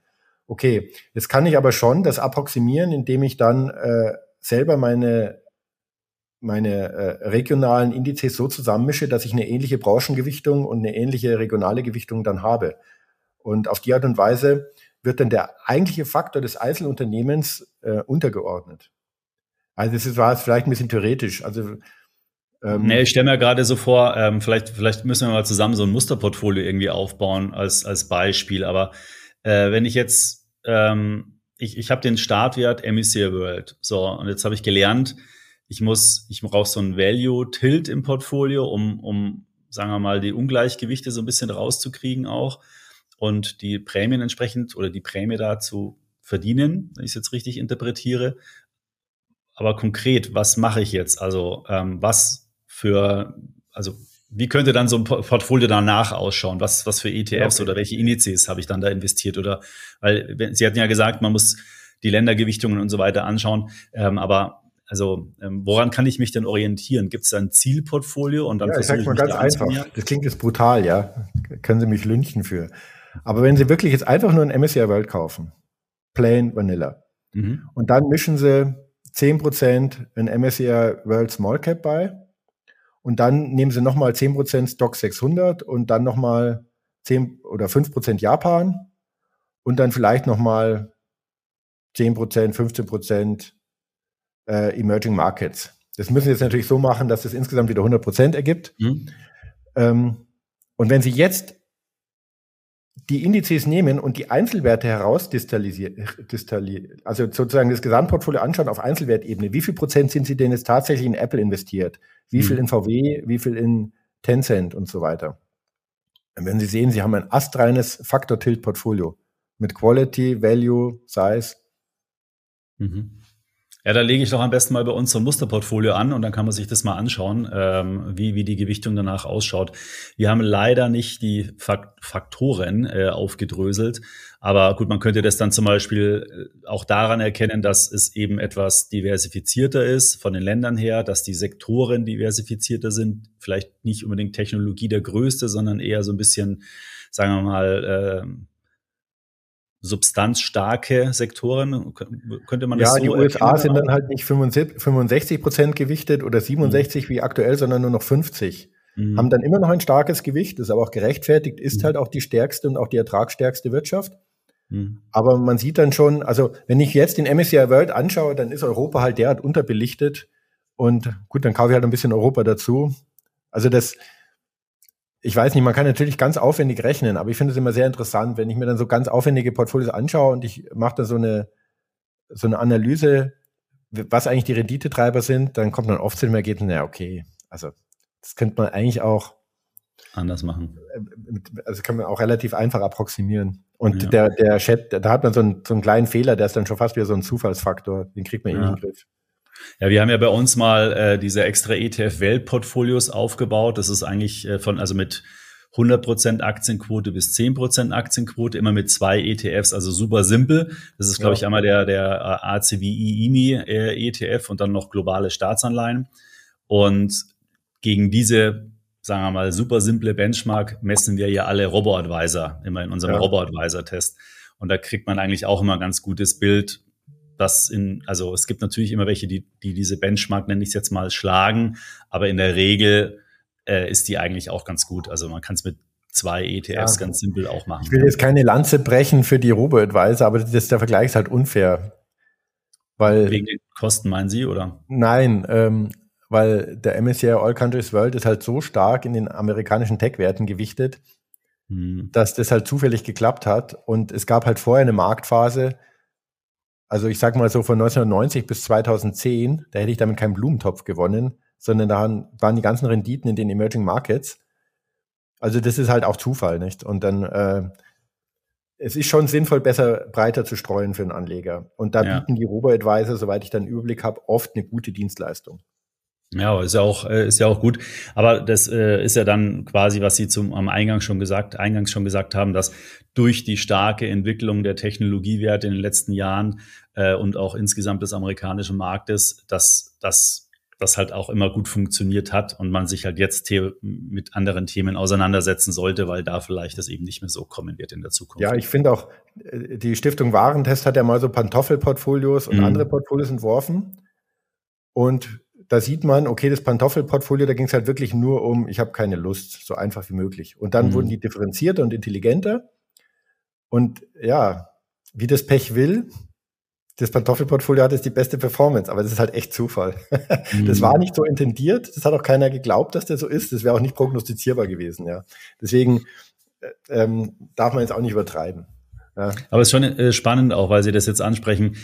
Okay, jetzt kann ich aber schon das approximieren, indem ich dann äh, selber meine meine äh, regionalen Indizes so zusammenmische, dass ich eine ähnliche Branchengewichtung und eine ähnliche regionale Gewichtung dann habe. Und auf die Art und Weise wird dann der eigentliche Faktor des Einzelunternehmens äh, untergeordnet. Also das war jetzt vielleicht ein bisschen theoretisch. Also ähm, nee, ich stelle mir gerade so vor, ähm, vielleicht, vielleicht müssen wir mal zusammen so ein Musterportfolio irgendwie aufbauen als, als Beispiel. Aber äh, wenn ich jetzt, ähm, ich, ich habe den Startwert MSCI World. So, und jetzt habe ich gelernt, ich muss, ich brauche so ein Value-Tilt im Portfolio, um, um, sagen wir mal, die Ungleichgewichte so ein bisschen rauszukriegen auch und die Prämien entsprechend oder die Prämie da zu verdienen, wenn ich es jetzt richtig interpretiere. Aber konkret, was mache ich jetzt? Also ähm, was für, also wie könnte dann so ein Portfolio danach ausschauen? Was, was für ETFs okay. oder welche Indizes habe ich dann da investiert? Oder weil Sie hatten ja gesagt, man muss die Ländergewichtungen und so weiter anschauen. Ähm, aber also ähm, woran kann ich mich denn orientieren? Gibt es da ein Zielportfolio und dann ja, ich sage mal ganz einfach. Das klingt jetzt brutal, ja. Können Sie mich lynchen für. Aber wenn Sie wirklich jetzt einfach nur ein MSCI World kaufen, plain Vanilla, mhm. und dann mischen Sie 10% in MSCI World Small Cap bei und dann nehmen Sie nochmal 10% Stock 600 und dann nochmal 10 oder 5% Japan und dann vielleicht nochmal 10%, 15% äh, Emerging Markets. Das müssen Sie jetzt natürlich so machen, dass es insgesamt wieder 100% ergibt. Mhm. Ähm, und wenn Sie jetzt die Indizes nehmen und die Einzelwerte herausdistallisieren, also sozusagen das Gesamtportfolio anschauen auf Einzelwertebene, wie viel Prozent sind Sie denn jetzt tatsächlich in Apple investiert? Wie mhm. viel in VW, wie viel in Tencent und so weiter? Und wenn Sie sehen, Sie haben ein astreines Faktor-Tilt-Portfolio mit Quality, Value, Size. Mhm. Ja, da lege ich doch am besten mal bei uns so ein Musterportfolio an und dann kann man sich das mal anschauen, ähm, wie, wie die Gewichtung danach ausschaut. Wir haben leider nicht die Faktoren äh, aufgedröselt, aber gut, man könnte das dann zum Beispiel äh, auch daran erkennen, dass es eben etwas diversifizierter ist von den Ländern her, dass die Sektoren diversifizierter sind, vielleicht nicht unbedingt Technologie der größte, sondern eher so ein bisschen, sagen wir mal, äh, substanzstarke Sektoren? Könnte man das ja, so Ja, die USA sind dann halt nicht 65 Prozent gewichtet oder 67 mhm. wie aktuell, sondern nur noch 50. Mhm. Haben dann immer noch ein starkes Gewicht, ist aber auch gerechtfertigt, ist mhm. halt auch die stärkste und auch die ertragsstärkste Wirtschaft. Mhm. Aber man sieht dann schon, also wenn ich jetzt den MSCI World anschaue, dann ist Europa halt derart unterbelichtet. Und gut, dann kaufe ich halt ein bisschen Europa dazu. Also das, ich weiß nicht, man kann natürlich ganz aufwendig rechnen, aber ich finde es immer sehr interessant, wenn ich mir dann so ganz aufwendige Portfolios anschaue und ich mache da so eine, so eine Analyse, was eigentlich die Renditetreiber sind, dann kommt man oft zu dem Ergebnis, naja, okay, also das könnte man eigentlich auch anders machen. Äh, also kann man auch relativ einfach approximieren. Und ja. der, der Chat, da hat man so einen, so einen kleinen Fehler, der ist dann schon fast wie so ein Zufallsfaktor. Den kriegt man ja. eh nicht in den Griff. Ja, wir haben ja bei uns mal äh, diese extra ETF-Weltportfolios aufgebaut. Das ist eigentlich äh, von, also mit 100% Aktienquote bis 10% Aktienquote, immer mit zwei ETFs, also super simpel. Das ist, glaube ja. ich, einmal der, der ACWI IMI äh, ETF und dann noch globale Staatsanleihen. Und gegen diese, sagen wir mal, super simple Benchmark messen wir ja alle Robo-Advisor, immer in unserem ja. Robo-Advisor-Test. Und da kriegt man eigentlich auch immer ein ganz gutes Bild, dass in, also es gibt natürlich immer welche, die, die diese Benchmark, nenne ich es jetzt mal, schlagen, aber in der Regel äh, ist die eigentlich auch ganz gut. Also man kann es mit zwei ETFs ja. ganz simpel auch machen. Ich will jetzt keine Lanze brechen für die Robo-Advisor, aber das, der Vergleich ist halt unfair. Weil, Wegen den Kosten meinen Sie, oder? Nein, ähm, weil der MSCI All Countries World ist halt so stark in den amerikanischen Tech-Werten gewichtet, hm. dass das halt zufällig geklappt hat. Und es gab halt vorher eine Marktphase, also ich sag mal so von 1990 bis 2010, da hätte ich damit keinen Blumentopf gewonnen, sondern da waren die ganzen Renditen in den Emerging Markets. Also das ist halt auch Zufall, nicht? Und dann äh, es ist schon sinnvoll, besser breiter zu streuen für einen Anleger. Und da ja. bieten die Robo-Advisor, soweit ich dann Überblick habe, oft eine gute Dienstleistung. Ja, ist ja auch äh, ist ja auch gut. Aber das äh, ist ja dann quasi, was Sie zum am Eingang schon gesagt, eingangs schon gesagt haben, dass durch die starke Entwicklung der Technologiewerte in den letzten Jahren äh, und auch insgesamt des amerikanischen Marktes, dass das das halt auch immer gut funktioniert hat und man sich halt jetzt mit anderen Themen auseinandersetzen sollte, weil da vielleicht das eben nicht mehr so kommen wird in der Zukunft. Ja, ich finde auch, äh, die Stiftung Warentest hat ja mal so Pantoffelportfolios und mhm. andere Portfolios entworfen. Und da sieht man, okay, das Pantoffelportfolio, da ging es halt wirklich nur um, ich habe keine Lust, so einfach wie möglich. Und dann mhm. wurden die differenzierter und intelligenter. Und ja, wie das Pech will, das Pantoffelportfolio hat jetzt die beste Performance, aber das ist halt echt Zufall. Mhm. Das war nicht so intendiert, das hat auch keiner geglaubt, dass der so ist. Das wäre auch nicht prognostizierbar gewesen, ja. Deswegen äh, ähm, darf man jetzt auch nicht übertreiben. Ja. Aber es ist schon äh, spannend auch, weil Sie das jetzt ansprechen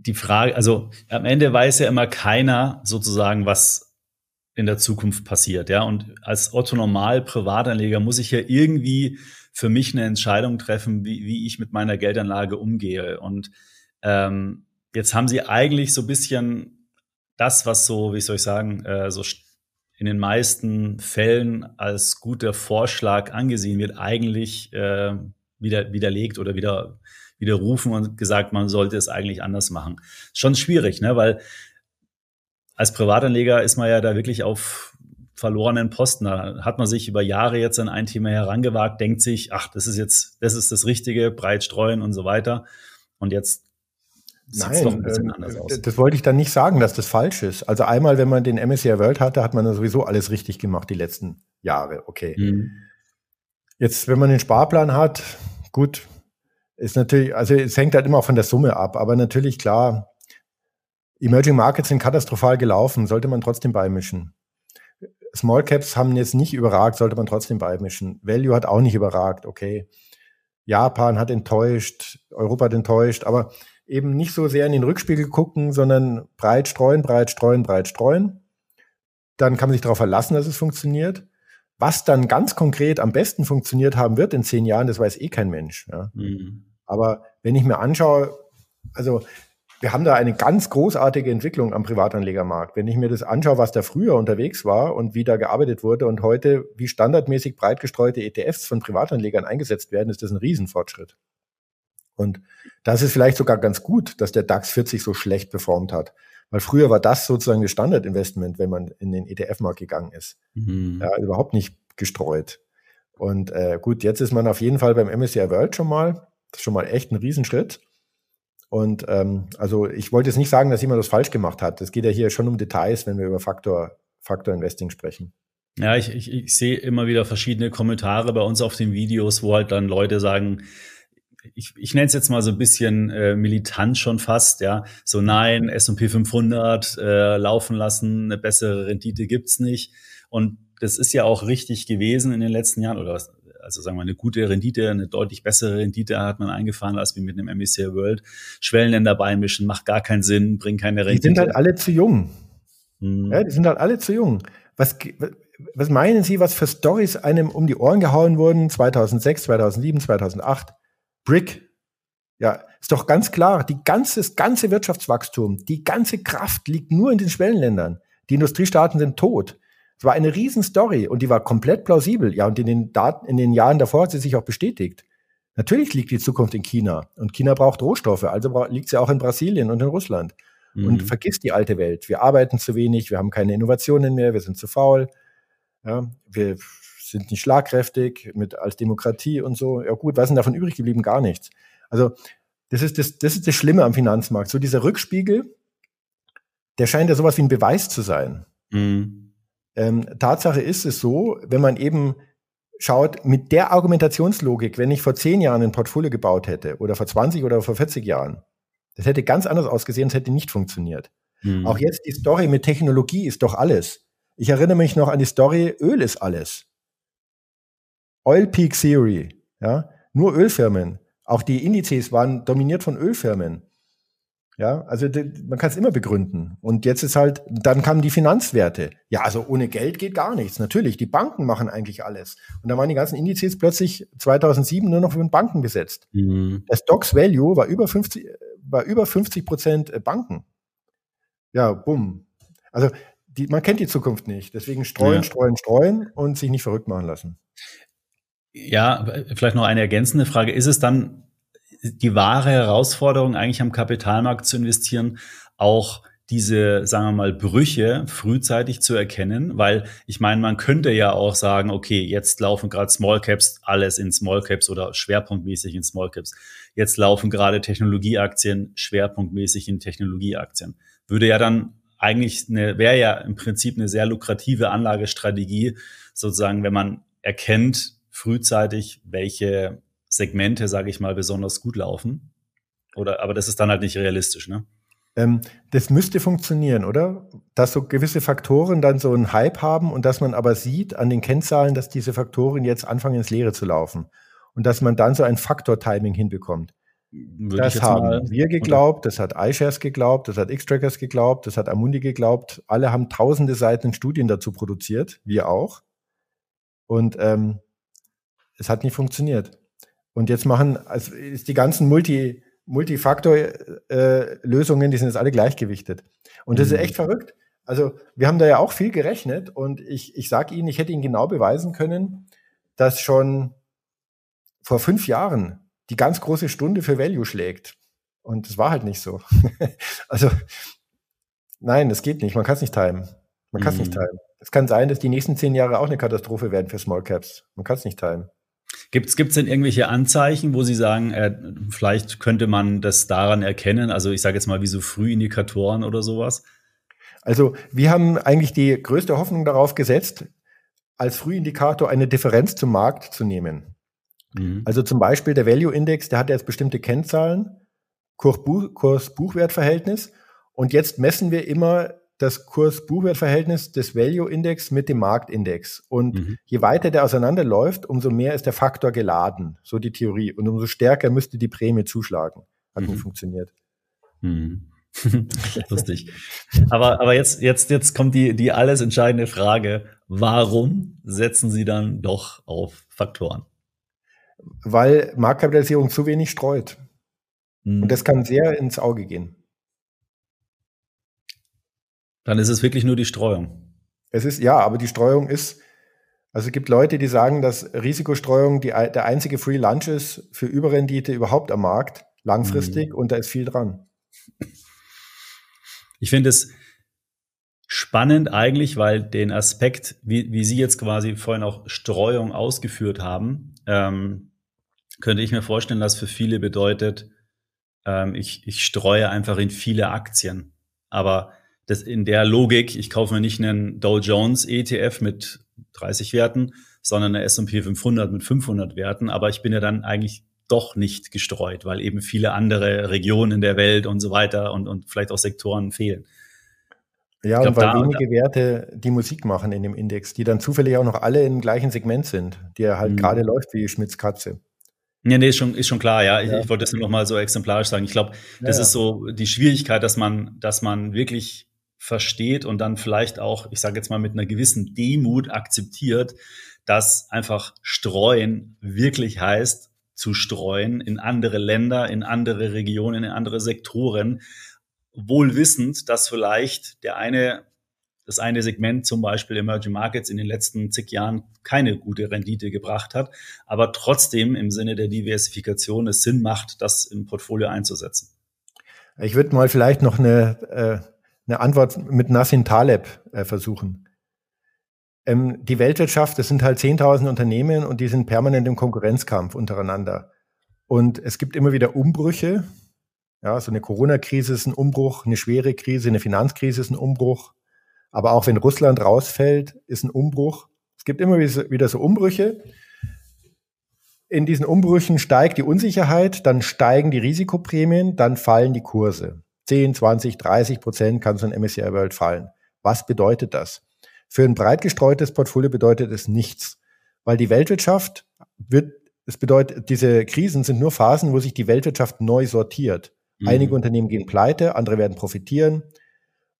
die Frage, also am Ende weiß ja immer keiner sozusagen, was in der Zukunft passiert, ja. Und als Otto Normal Privatanleger muss ich ja irgendwie für mich eine Entscheidung treffen, wie, wie ich mit meiner Geldanlage umgehe. Und ähm, jetzt haben sie eigentlich so ein bisschen das, was so, wie soll ich sagen, äh, so in den meisten Fällen als guter Vorschlag angesehen wird, eigentlich äh, wieder widerlegt oder wieder widerrufen und gesagt, man sollte es eigentlich anders machen. Schon schwierig, ne? weil als Privatanleger ist man ja da wirklich auf verlorenen Posten. Da hat man sich über Jahre jetzt an ein Thema herangewagt, denkt sich, ach, das ist jetzt, das ist das Richtige, breit streuen und so weiter. Und jetzt sieht es doch ein bisschen anders aus. Das wollte ich dann nicht sagen, dass das falsch ist. Also einmal, wenn man den MSCI World hatte, hat man dann sowieso alles richtig gemacht die letzten Jahre. Okay. Mhm. Jetzt, wenn man den Sparplan hat, gut, ist natürlich, also es hängt halt immer von der Summe ab, aber natürlich klar, Emerging Markets sind katastrophal gelaufen, sollte man trotzdem beimischen. Small Caps haben jetzt nicht überragt, sollte man trotzdem beimischen. Value hat auch nicht überragt, okay. Japan hat enttäuscht, Europa hat enttäuscht, aber eben nicht so sehr in den Rückspiegel gucken, sondern breit streuen, breit streuen, breit streuen. Dann kann man sich darauf verlassen, dass es funktioniert. Was dann ganz konkret am besten funktioniert haben wird in zehn Jahren, das weiß eh kein Mensch. Ja. Mhm. Aber wenn ich mir anschaue, also wir haben da eine ganz großartige Entwicklung am Privatanlegermarkt. Wenn ich mir das anschaue, was da früher unterwegs war und wie da gearbeitet wurde und heute wie standardmäßig breit gestreute ETFs von Privatanlegern eingesetzt werden, ist das ein Riesenfortschritt. Und das ist vielleicht sogar ganz gut, dass der DAX 40 so schlecht performt hat. Weil früher war das sozusagen das Standardinvestment, wenn man in den ETF-Markt gegangen ist. Mhm. Ja, überhaupt nicht gestreut. Und äh, gut, jetzt ist man auf jeden Fall beim MSCI World schon mal. Das ist schon mal echt ein Riesenschritt. Und ähm, also ich wollte jetzt nicht sagen, dass jemand das falsch gemacht hat. Es geht ja hier schon um Details, wenn wir über Faktor, Faktor Investing sprechen. Ja, ich, ich, ich sehe immer wieder verschiedene Kommentare bei uns auf den Videos, wo halt dann Leute sagen, ich, ich nenne es jetzt mal so ein bisschen äh, militant schon fast, ja, so nein, S&P 500 äh, laufen lassen, eine bessere Rendite gibt's nicht. Und das ist ja auch richtig gewesen in den letzten Jahren oder was, also sagen wir eine gute Rendite, eine deutlich bessere Rendite hat man eingefahren als wie mit einem MSCI World. Schwellenländer beimischen macht gar keinen Sinn, bringt keine Rendite. Die sind halt alle zu jung. Mhm. Ja, die sind halt alle zu jung. Was, was meinen Sie, was für Stories einem um die Ohren gehauen wurden 2006, 2007, 2008? Brick. Ja, ist doch ganz klar, die ganze, das ganze Wirtschaftswachstum, die ganze Kraft liegt nur in den Schwellenländern. Die Industriestaaten sind tot. Es war eine Riesenstory und die war komplett plausibel. Ja, und in den Daten, in den Jahren davor hat sie sich auch bestätigt. Natürlich liegt die Zukunft in China und China braucht Rohstoffe, also liegt sie auch in Brasilien und in Russland. Mhm. Und vergisst die alte Welt. Wir arbeiten zu wenig, wir haben keine Innovationen mehr, wir sind zu faul. Ja, wir sind nicht schlagkräftig mit als Demokratie und so. Ja gut, was ist denn davon übrig geblieben? Gar nichts. Also das ist das, das ist das Schlimme am Finanzmarkt. So dieser Rückspiegel, der scheint ja sowas wie ein Beweis zu sein. Mhm. Ähm, Tatsache ist es so, wenn man eben schaut, mit der Argumentationslogik, wenn ich vor zehn Jahren ein Portfolio gebaut hätte oder vor 20 oder vor 40 Jahren, das hätte ganz anders ausgesehen, es hätte nicht funktioniert. Mhm. Auch jetzt die Story mit Technologie ist doch alles. Ich erinnere mich noch an die Story, Öl ist alles. Oil Peak Theory, ja, nur Ölfirmen. Auch die Indizes waren dominiert von Ölfirmen. Ja, also man kann es immer begründen. Und jetzt ist halt, dann kamen die Finanzwerte. Ja, also ohne Geld geht gar nichts. Natürlich, die Banken machen eigentlich alles. Und dann waren die ganzen Indizes plötzlich 2007 nur noch von Banken besetzt. Mhm. Der Stocks Value war über 50, war über 50 Prozent Banken. Ja, bumm. Also die, man kennt die Zukunft nicht. Deswegen streuen, ja. streuen, streuen und sich nicht verrückt machen lassen. Ja, vielleicht noch eine ergänzende Frage. Ist es dann die wahre Herausforderung eigentlich am Kapitalmarkt zu investieren, auch diese, sagen wir mal, Brüche frühzeitig zu erkennen, weil ich meine, man könnte ja auch sagen, okay, jetzt laufen gerade Small Caps alles in Small Caps oder schwerpunktmäßig in Small Caps. Jetzt laufen gerade Technologieaktien schwerpunktmäßig in Technologieaktien. Würde ja dann eigentlich eine, wäre ja im Prinzip eine sehr lukrative Anlagestrategie, sozusagen, wenn man erkennt frühzeitig, welche Segmente, sage ich mal, besonders gut laufen. Oder, aber das ist dann halt nicht realistisch, ne? Ähm, das müsste funktionieren, oder? Dass so gewisse Faktoren dann so einen Hype haben und dass man aber sieht an den Kennzahlen, dass diese Faktoren jetzt anfangen ins Leere zu laufen. Und dass man dann so ein Faktor-Timing hinbekommt. Würde das haben wir geglaubt, das hat iShares geglaubt, das hat X-Trackers geglaubt, das hat Amundi geglaubt. Alle haben tausende Seiten Studien dazu produziert, wir auch. Und ähm, es hat nicht funktioniert. Und jetzt machen, also ist die ganzen Multi, Multifaktor-Lösungen, äh, die sind jetzt alle gleichgewichtet. Und das mhm. ist echt verrückt. Also wir haben da ja auch viel gerechnet und ich, ich sage Ihnen, ich hätte Ihnen genau beweisen können, dass schon vor fünf Jahren die ganz große Stunde für Value schlägt. Und das war halt nicht so. also nein, das geht nicht. Man kann es nicht timen. Man kann es mhm. nicht timen. Es kann sein, dass die nächsten zehn Jahre auch eine Katastrophe werden für Small Caps. Man kann es nicht timen. Gibt es denn irgendwelche Anzeichen, wo Sie sagen, äh, vielleicht könnte man das daran erkennen? Also ich sage jetzt mal wie so Frühindikatoren oder sowas? Also wir haben eigentlich die größte Hoffnung darauf gesetzt, als Frühindikator eine Differenz zum Markt zu nehmen. Mhm. Also zum Beispiel der Value Index, der hat jetzt bestimmte Kennzahlen, Kurs-Buchwert-Verhältnis. Und jetzt messen wir immer das Kurs-Buchwert-Verhältnis des Value-Index mit dem Marktindex. Und mhm. je weiter der auseinanderläuft, umso mehr ist der Faktor geladen, so die Theorie. Und umso stärker müsste die Prämie zuschlagen. Hat mhm. nicht funktioniert. Mhm. Lustig. Aber, aber jetzt, jetzt, jetzt kommt die, die alles entscheidende Frage. Warum setzen Sie dann doch auf Faktoren? Weil Marktkapitalisierung zu wenig streut. Mhm. Und das kann sehr ins Auge gehen. Dann ist es wirklich nur die Streuung. Es ist, ja, aber die Streuung ist, also es gibt Leute, die sagen, dass Risikostreuung die, der einzige Free Lunch ist für Überrendite überhaupt am Markt, langfristig, mhm. und da ist viel dran. Ich finde es spannend eigentlich, weil den Aspekt, wie, wie Sie jetzt quasi vorhin auch Streuung ausgeführt haben, ähm, könnte ich mir vorstellen, dass für viele bedeutet, ähm, ich, ich streue einfach in viele Aktien. Aber das in der Logik, ich kaufe mir nicht einen Dow Jones ETF mit 30 Werten, sondern eine S&P 500 mit 500 Werten, aber ich bin ja dann eigentlich doch nicht gestreut, weil eben viele andere Regionen in der Welt und so weiter und, und vielleicht auch Sektoren fehlen. Ja, glaub, und weil da, wenige da, Werte die Musik machen in dem Index, die dann zufällig auch noch alle im gleichen Segment sind, die ja halt mhm. gerade läuft wie Schmitz Katze. Ja, nee, ist schon, ist schon klar, ja. Ich, ja. ich wollte das nur noch mal so exemplarisch sagen. Ich glaube, das ja, ist so die Schwierigkeit, dass man, dass man wirklich versteht und dann vielleicht auch, ich sage jetzt mal mit einer gewissen Demut akzeptiert, dass einfach streuen wirklich heißt, zu streuen in andere Länder, in andere Regionen, in andere Sektoren, wohl wissend, dass vielleicht der eine, das eine Segment, zum Beispiel Emerging Markets, in den letzten zig Jahren keine gute Rendite gebracht hat, aber trotzdem im Sinne der Diversifikation es Sinn macht, das im Portfolio einzusetzen. Ich würde mal vielleicht noch eine, äh, eine Antwort mit Nassim Taleb äh, versuchen. Ähm, die Weltwirtschaft, das sind halt 10.000 Unternehmen und die sind permanent im Konkurrenzkampf untereinander. Und es gibt immer wieder Umbrüche, ja, so eine Corona-Krise ist ein Umbruch, eine schwere Krise, eine Finanzkrise ist ein Umbruch. Aber auch wenn Russland rausfällt, ist ein Umbruch. Es gibt immer wieder so Umbrüche. In diesen Umbrüchen steigt die Unsicherheit, dann steigen die Risikoprämien, dann fallen die Kurse. 10, 20, 30 Prozent kann so ein MSCI World fallen. Was bedeutet das? Für ein breit gestreutes Portfolio bedeutet es nichts, weil die Weltwirtschaft wird, es bedeutet, diese Krisen sind nur Phasen, wo sich die Weltwirtschaft neu sortiert. Mhm. Einige Unternehmen gehen pleite, andere werden profitieren.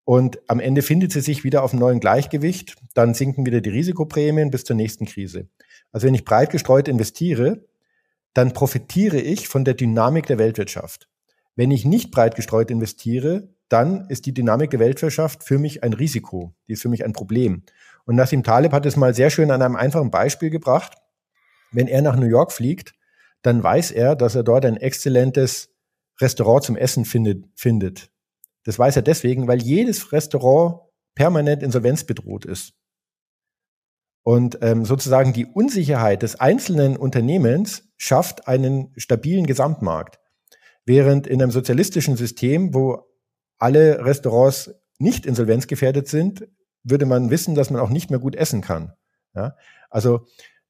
Und am Ende findet sie sich wieder auf einem neuen Gleichgewicht. Dann sinken wieder die Risikoprämien bis zur nächsten Krise. Also wenn ich breit gestreut investiere, dann profitiere ich von der Dynamik der Weltwirtschaft. Wenn ich nicht breit gestreut investiere, dann ist die Dynamik der Weltwirtschaft für mich ein Risiko. Die ist für mich ein Problem. Und Nassim Taleb hat es mal sehr schön an einem einfachen Beispiel gebracht. Wenn er nach New York fliegt, dann weiß er, dass er dort ein exzellentes Restaurant zum Essen findet, findet. Das weiß er deswegen, weil jedes Restaurant permanent insolvenzbedroht ist. Und ähm, sozusagen die Unsicherheit des einzelnen Unternehmens schafft einen stabilen Gesamtmarkt. Während in einem sozialistischen System, wo alle Restaurants nicht insolvenzgefährdet sind, würde man wissen, dass man auch nicht mehr gut essen kann. Ja? Also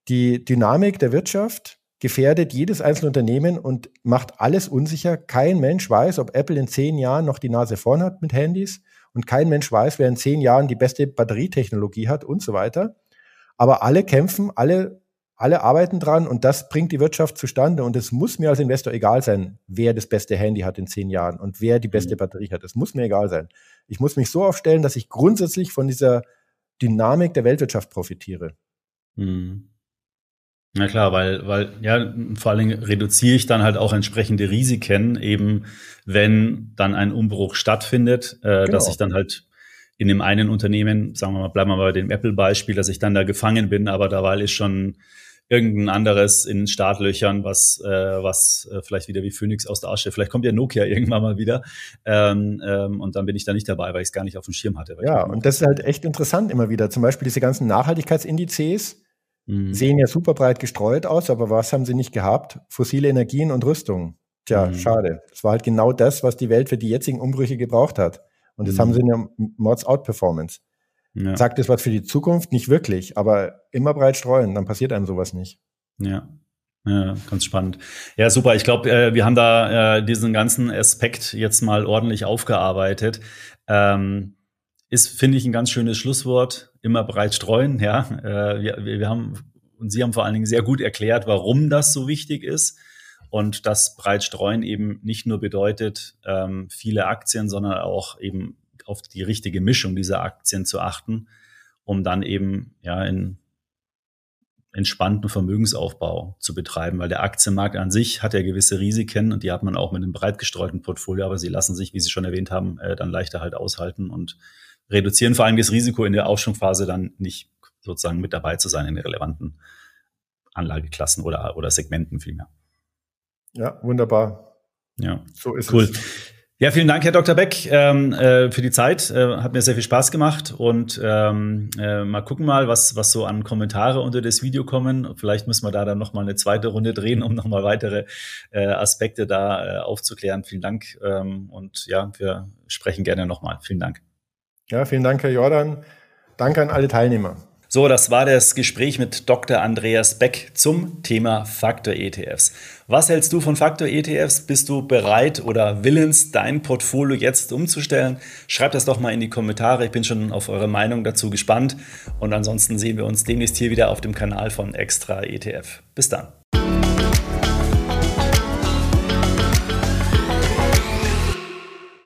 die Dynamik der Wirtschaft gefährdet jedes einzelne Unternehmen und macht alles unsicher. Kein Mensch weiß, ob Apple in zehn Jahren noch die Nase vorn hat mit Handys und kein Mensch weiß, wer in zehn Jahren die beste Batterietechnologie hat und so weiter. Aber alle kämpfen, alle, alle arbeiten dran und das bringt die Wirtschaft zustande. Und es muss mir als Investor egal sein, wer das beste Handy hat in zehn Jahren und wer die beste mhm. Batterie hat. Es muss mir egal sein. Ich muss mich so aufstellen, dass ich grundsätzlich von dieser Dynamik der Weltwirtschaft profitiere. Mhm. Na klar, weil, weil, ja, vor allen Dingen reduziere ich dann halt auch entsprechende Risiken, eben wenn dann ein Umbruch stattfindet, äh, genau. dass ich dann halt in dem einen Unternehmen, sagen wir mal, bleiben wir mal bei dem Apple-Beispiel, dass ich dann da gefangen bin, aber dabei ist schon irgendein anderes in Startlöchern, was, äh, was äh, vielleicht wieder wie Phoenix aus der Asche, vielleicht kommt ja Nokia irgendwann mal wieder ähm, ähm, und dann bin ich da nicht dabei, weil ich es gar nicht auf dem Schirm hatte. Ja, und das ist halt echt interessant immer wieder. Zum Beispiel diese ganzen Nachhaltigkeitsindizes, Mhm. Sehen ja super breit gestreut aus, aber was haben sie nicht gehabt? Fossile Energien und Rüstung. Tja, mhm. schade. Das war halt genau das, was die Welt für die jetzigen Umbrüche gebraucht hat. Und das mhm. haben sie in der Mods Outperformance. Ja. Sagt das was für die Zukunft? Nicht wirklich, aber immer breit streuen, dann passiert einem sowas nicht. Ja. Ja, ganz spannend. Ja, super. Ich glaube, äh, wir haben da äh, diesen ganzen Aspekt jetzt mal ordentlich aufgearbeitet. Ähm, ist, finde ich, ein ganz schönes Schlusswort. Immer breit streuen, ja. Äh, wir, wir haben, und Sie haben vor allen Dingen sehr gut erklärt, warum das so wichtig ist. Und das breit streuen eben nicht nur bedeutet, ähm, viele Aktien, sondern auch eben auf die richtige Mischung dieser Aktien zu achten, um dann eben ja in entspannten Vermögensaufbau zu betreiben, weil der Aktienmarkt an sich hat ja gewisse Risiken und die hat man auch mit einem breit gestreuten Portfolio, aber sie lassen sich, wie Sie schon erwähnt haben, äh, dann leichter halt aushalten und reduzieren vor allem das Risiko in der Aufschwungphase dann nicht sozusagen mit dabei zu sein in den relevanten Anlageklassen oder, oder Segmenten vielmehr. Ja, wunderbar. Ja, so ist cool. es. Ja, vielen Dank, Herr Dr. Beck, ähm, äh, für die Zeit. Äh, hat mir sehr viel Spaß gemacht und ähm, äh, mal gucken mal, was, was so an Kommentare unter das Video kommen. Vielleicht müssen wir da dann noch mal eine zweite Runde drehen, um noch mal weitere äh, Aspekte da äh, aufzuklären. Vielen Dank ähm, und ja, wir sprechen gerne noch mal. Vielen Dank. Ja, vielen Dank, Herr Jordan. Danke an alle Teilnehmer. So, das war das Gespräch mit Dr. Andreas Beck zum Thema Faktor ETFs. Was hältst du von Faktor ETFs? Bist du bereit oder willens, dein Portfolio jetzt umzustellen? Schreib das doch mal in die Kommentare. Ich bin schon auf eure Meinung dazu gespannt. Und ansonsten sehen wir uns demnächst hier wieder auf dem Kanal von Extra ETF. Bis dann.